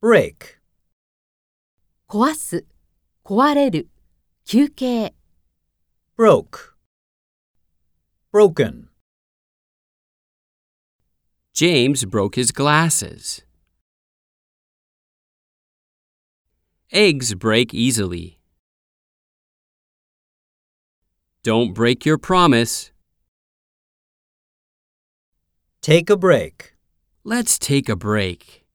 break, 壊す、壊れる、休憩。broke, broken, James broke his glasses. Eggs break easily. Don't break your promise. take a break. Let's take a break.